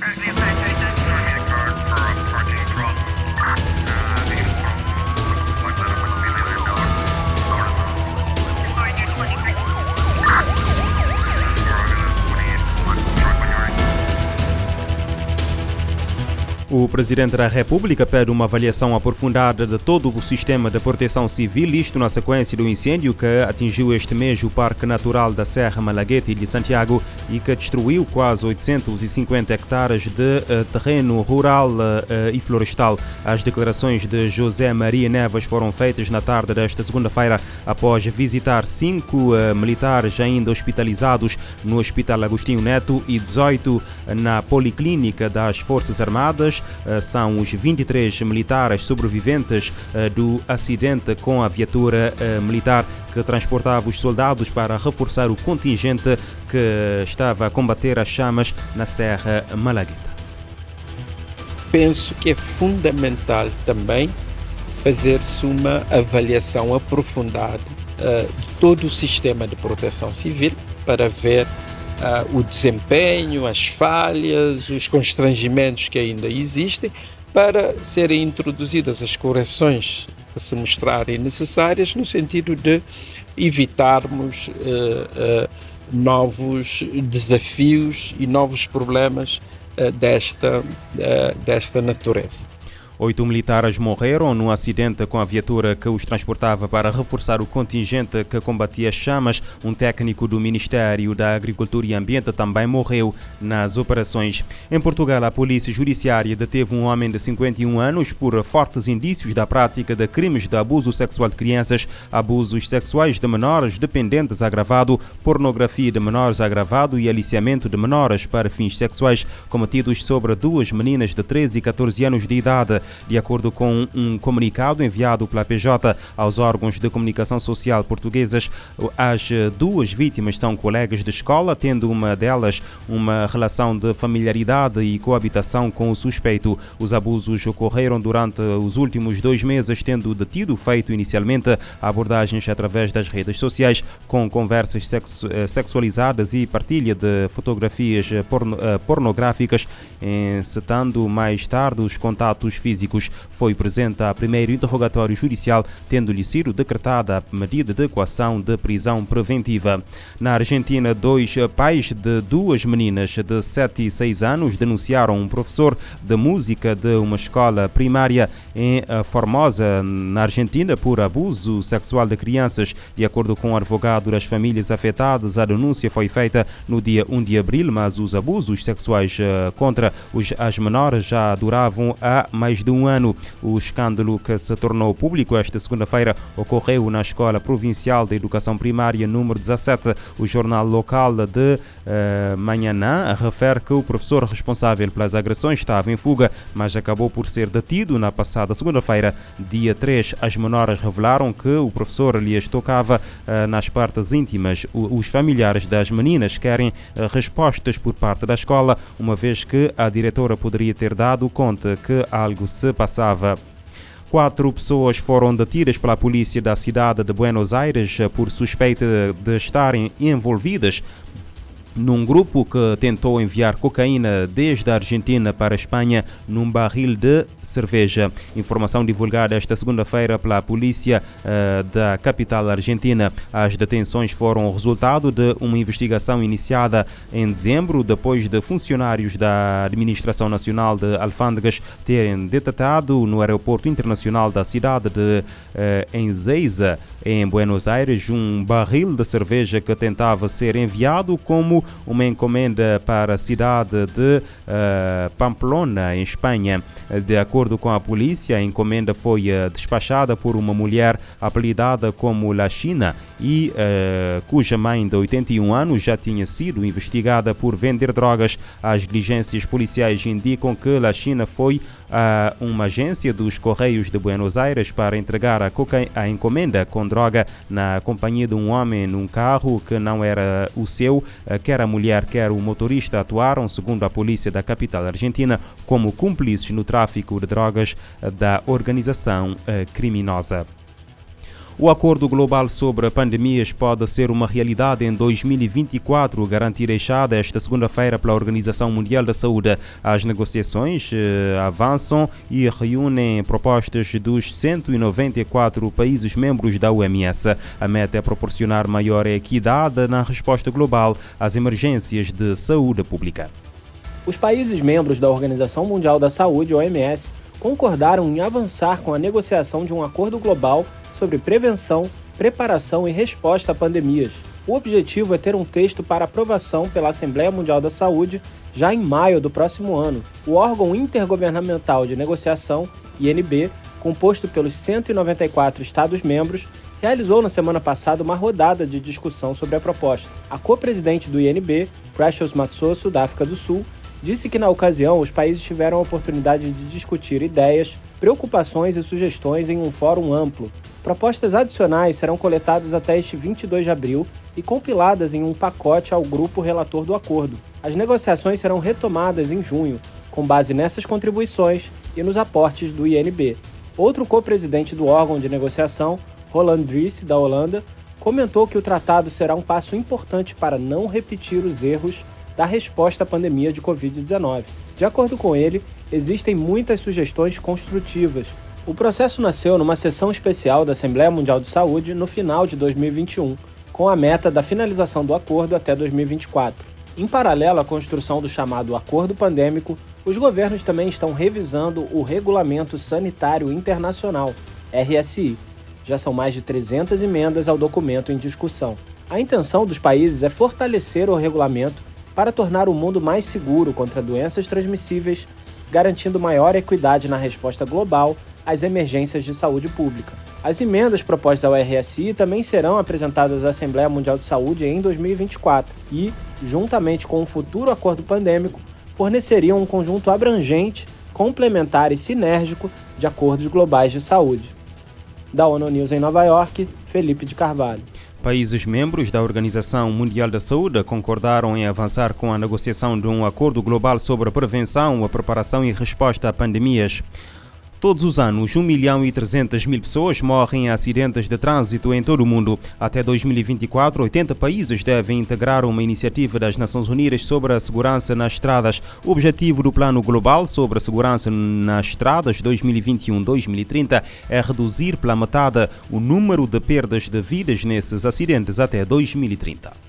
Right O Presidente da República pede uma avaliação aprofundada de todo o sistema de proteção civil, isto na sequência do incêndio que atingiu este mês o Parque Natural da Serra Malaguete de Santiago e que destruiu quase 850 hectares de uh, terreno rural uh, e florestal. As declarações de José Maria Neves foram feitas na tarde desta segunda-feira após visitar cinco uh, militares ainda hospitalizados no Hospital Agostinho Neto e 18 na Policlínica das Forças Armadas eh, são os 23 militares sobreviventes eh, do acidente com a viatura eh, militar que transportava os soldados para reforçar o contingente que estava a combater as chamas na Serra Malagueta. Penso que é fundamental também fazer-se uma avaliação aprofundada de todo o sistema de proteção civil para ver uh, o desempenho, as falhas, os constrangimentos que ainda existem, para serem introduzidas as correções que se mostrarem necessárias, no sentido de evitarmos uh, novos desafios e novos problemas desta, desta natureza. Oito militares morreram num acidente com a viatura que os transportava para reforçar o contingente que combatia chamas. Um técnico do Ministério da Agricultura e Ambiente também morreu nas operações. Em Portugal, a Polícia Judiciária deteve um homem de 51 anos por fortes indícios da prática de crimes de abuso sexual de crianças, abusos sexuais de menores dependentes agravado, pornografia de menores agravado e aliciamento de menores para fins sexuais cometidos sobre duas meninas de 13 e 14 anos de idade. De acordo com um comunicado enviado pela PJ aos órgãos de comunicação social portugueses, as duas vítimas são colegas de escola, tendo uma delas uma relação de familiaridade e coabitação com o suspeito. Os abusos ocorreram durante os últimos dois meses, tendo detido feito inicialmente abordagens através das redes sociais com conversas sexu sexualizadas e partilha de fotografias porno eh, pornográficas, encetando mais tarde os contatos físicos físicos. Foi presente a primeiro interrogatório judicial, tendo-lhe sido decretada a medida de equação de prisão preventiva. Na Argentina, dois pais de duas meninas de 7 e 6 anos denunciaram um professor de música de uma escola primária em Formosa, na Argentina, por abuso sexual de crianças. De acordo com o advogado das famílias afetadas, a denúncia foi feita no dia 1 de abril, mas os abusos sexuais eh, contra as menores já duravam há mais de de um ano. O escândalo que se tornou público esta segunda-feira ocorreu na Escola Provincial de Educação Primária número 17. O jornal local de uh, Manhanã refere que o professor responsável pelas agressões estava em fuga, mas acabou por ser detido na passada segunda-feira, dia 3. As menores revelaram que o professor lhes tocava uh, nas partes íntimas. O, os familiares das meninas querem uh, respostas por parte da escola, uma vez que a diretora poderia ter dado conta que algo se passava. Quatro pessoas foram detidas pela polícia da cidade de Buenos Aires por suspeita de estarem envolvidas num grupo que tentou enviar cocaína desde a Argentina para a Espanha num barril de cerveja. Informação divulgada esta segunda-feira pela polícia uh, da capital argentina. As detenções foram resultado de uma investigação iniciada em dezembro, depois de funcionários da Administração Nacional de Alfândegas terem detectado no aeroporto internacional da cidade de uh, Enzeiza, em Buenos Aires, um barril de cerveja que tentava ser enviado como uma encomenda para a cidade de uh, Pamplona, em Espanha. De acordo com a polícia, a encomenda foi uh, despachada por uma mulher apelidada como La China e uh, cuja mãe de 81 anos já tinha sido investigada por vender drogas. As diligências policiais indicam que La China foi a uma agência dos Correios de Buenos Aires para entregar a, a encomenda com droga na companhia de um homem num carro que não era o seu, que quer a mulher, quer o motorista atuaram, segundo a polícia da capital argentina, como cúmplices no tráfico de drogas da organização eh, criminosa. O acordo global sobre pandemias pode ser uma realidade em 2024, garantir deixada esta segunda-feira pela Organização Mundial da Saúde. As negociações eh, avançam e reúnem propostas dos 194 países membros da OMS. A meta é proporcionar maior equidade na resposta global às emergências de saúde pública. Os países membros da Organização Mundial da Saúde, OMS, concordaram em avançar com a negociação de um acordo global sobre prevenção, preparação e resposta a pandemias. O objetivo é ter um texto para aprovação pela Assembleia Mundial da Saúde já em maio do próximo ano. O órgão intergovernamental de negociação, INB, composto pelos 194 Estados-membros, realizou na semana passada uma rodada de discussão sobre a proposta. A co-presidente do INB, Precious Matsoso, da África do Sul, disse que na ocasião os países tiveram a oportunidade de discutir ideias, preocupações e sugestões em um fórum amplo. Propostas adicionais serão coletadas até este 22 de abril e compiladas em um pacote ao grupo relator do acordo. As negociações serão retomadas em junho, com base nessas contribuições e nos aportes do INB. Outro co-presidente do órgão de negociação, Roland Dries, da Holanda, comentou que o tratado será um passo importante para não repetir os erros da resposta à pandemia de Covid-19. De acordo com ele, existem muitas sugestões construtivas. O processo nasceu numa sessão especial da Assembleia Mundial de Saúde no final de 2021, com a meta da finalização do acordo até 2024. Em paralelo à construção do chamado Acordo Pandêmico, os governos também estão revisando o Regulamento Sanitário Internacional, RSI. Já são mais de 300 emendas ao documento em discussão. A intenção dos países é fortalecer o regulamento para tornar o mundo mais seguro contra doenças transmissíveis, garantindo maior equidade na resposta global às emergências de saúde pública. As emendas propostas ao RSI também serão apresentadas à Assembleia Mundial de Saúde em 2024 e, juntamente com o futuro acordo pandêmico, forneceriam um conjunto abrangente, complementar e sinérgico de acordos globais de saúde. Da ONU News em Nova York, Felipe de Carvalho. Países membros da Organização Mundial da Saúde concordaram em avançar com a negociação de um acordo global sobre a prevenção, a preparação e resposta a pandemias. Todos os anos, 1 milhão e 300 mil pessoas morrem em acidentes de trânsito em todo o mundo. Até 2024, 80 países devem integrar uma iniciativa das Nações Unidas sobre a segurança nas estradas. O objetivo do Plano Global sobre a Segurança nas Estradas 2021-2030 é reduzir pela metade o número de perdas de vidas nesses acidentes até 2030.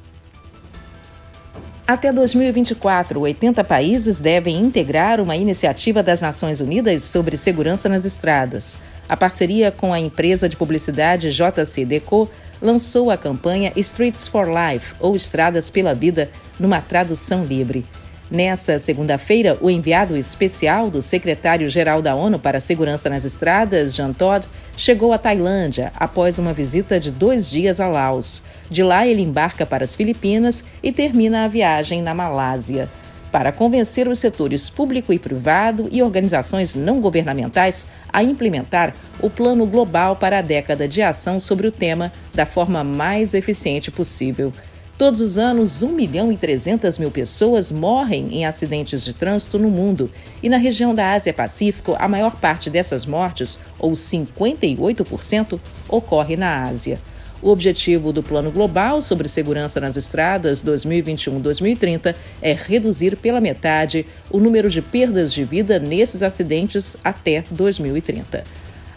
Até 2024, 80 países devem integrar uma iniciativa das Nações Unidas sobre segurança nas estradas. A parceria com a empresa de publicidade JC Deco lançou a campanha Streets for Life, ou Estradas pela Vida, numa tradução livre. Nessa segunda-feira, o enviado especial do secretário-geral da ONU para a Segurança nas Estradas, Jean Todt, chegou à Tailândia após uma visita de dois dias a Laos. De lá, ele embarca para as Filipinas e termina a viagem na Malásia. Para convencer os setores público e privado e organizações não governamentais a implementar o Plano Global para a década de ação sobre o tema da forma mais eficiente possível. Todos os anos, 1 milhão e 300 mil pessoas morrem em acidentes de trânsito no mundo. E na região da Ásia-Pacífico, a maior parte dessas mortes, ou 58%, ocorre na Ásia. O objetivo do Plano Global sobre Segurança nas Estradas 2021-2030 é reduzir pela metade o número de perdas de vida nesses acidentes até 2030.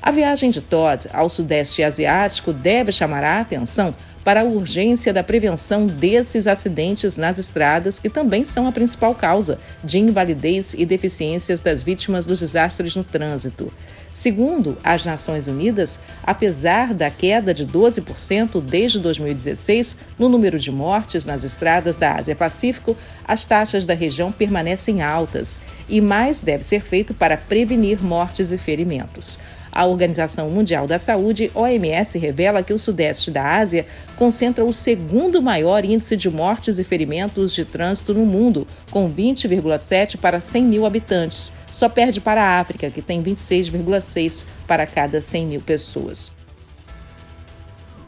A viagem de Todd ao Sudeste Asiático deve chamar a atenção para a urgência da prevenção desses acidentes nas estradas, que também são a principal causa de invalidez e deficiências das vítimas dos desastres no trânsito. Segundo as Nações Unidas, apesar da queda de 12% desde 2016 no número de mortes nas estradas da Ásia-Pacífico, as taxas da região permanecem altas e mais deve ser feito para prevenir mortes e ferimentos. A Organização Mundial da Saúde, OMS, revela que o Sudeste da Ásia concentra o segundo maior índice de mortes e ferimentos de trânsito no mundo, com 20,7 para 100 mil habitantes. Só perde para a África, que tem 26,6 para cada 100 mil pessoas.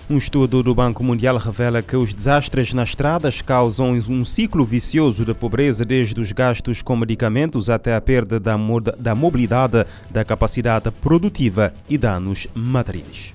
Um estudo do Banco Mundial revela que os desastres nas estradas causam um ciclo vicioso de pobreza, desde os gastos com medicamentos até a perda da, da mobilidade, da capacidade produtiva e danos materiais.